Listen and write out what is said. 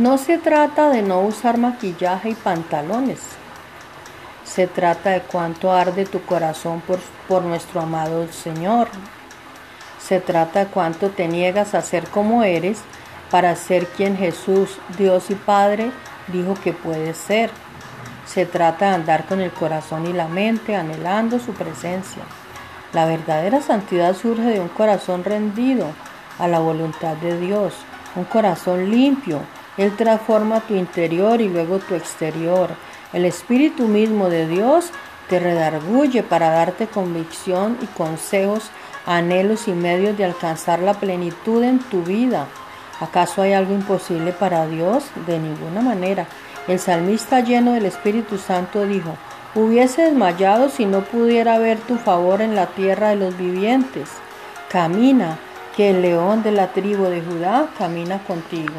No se trata de no usar maquillaje y pantalones. Se trata de cuánto arde tu corazón por, por nuestro amado Señor. Se trata de cuánto te niegas a ser como eres para ser quien Jesús, Dios y Padre dijo que puedes ser. Se trata de andar con el corazón y la mente anhelando su presencia. La verdadera santidad surge de un corazón rendido a la voluntad de Dios, un corazón limpio. Él transforma tu interior y luego tu exterior. El Espíritu mismo de Dios te redarguye para darte convicción y consejos, anhelos y medios de alcanzar la plenitud en tu vida. ¿Acaso hay algo imposible para Dios? De ninguna manera. El salmista lleno del Espíritu Santo dijo, hubiese desmayado si no pudiera ver tu favor en la tierra de los vivientes. Camina, que el león de la tribu de Judá camina contigo.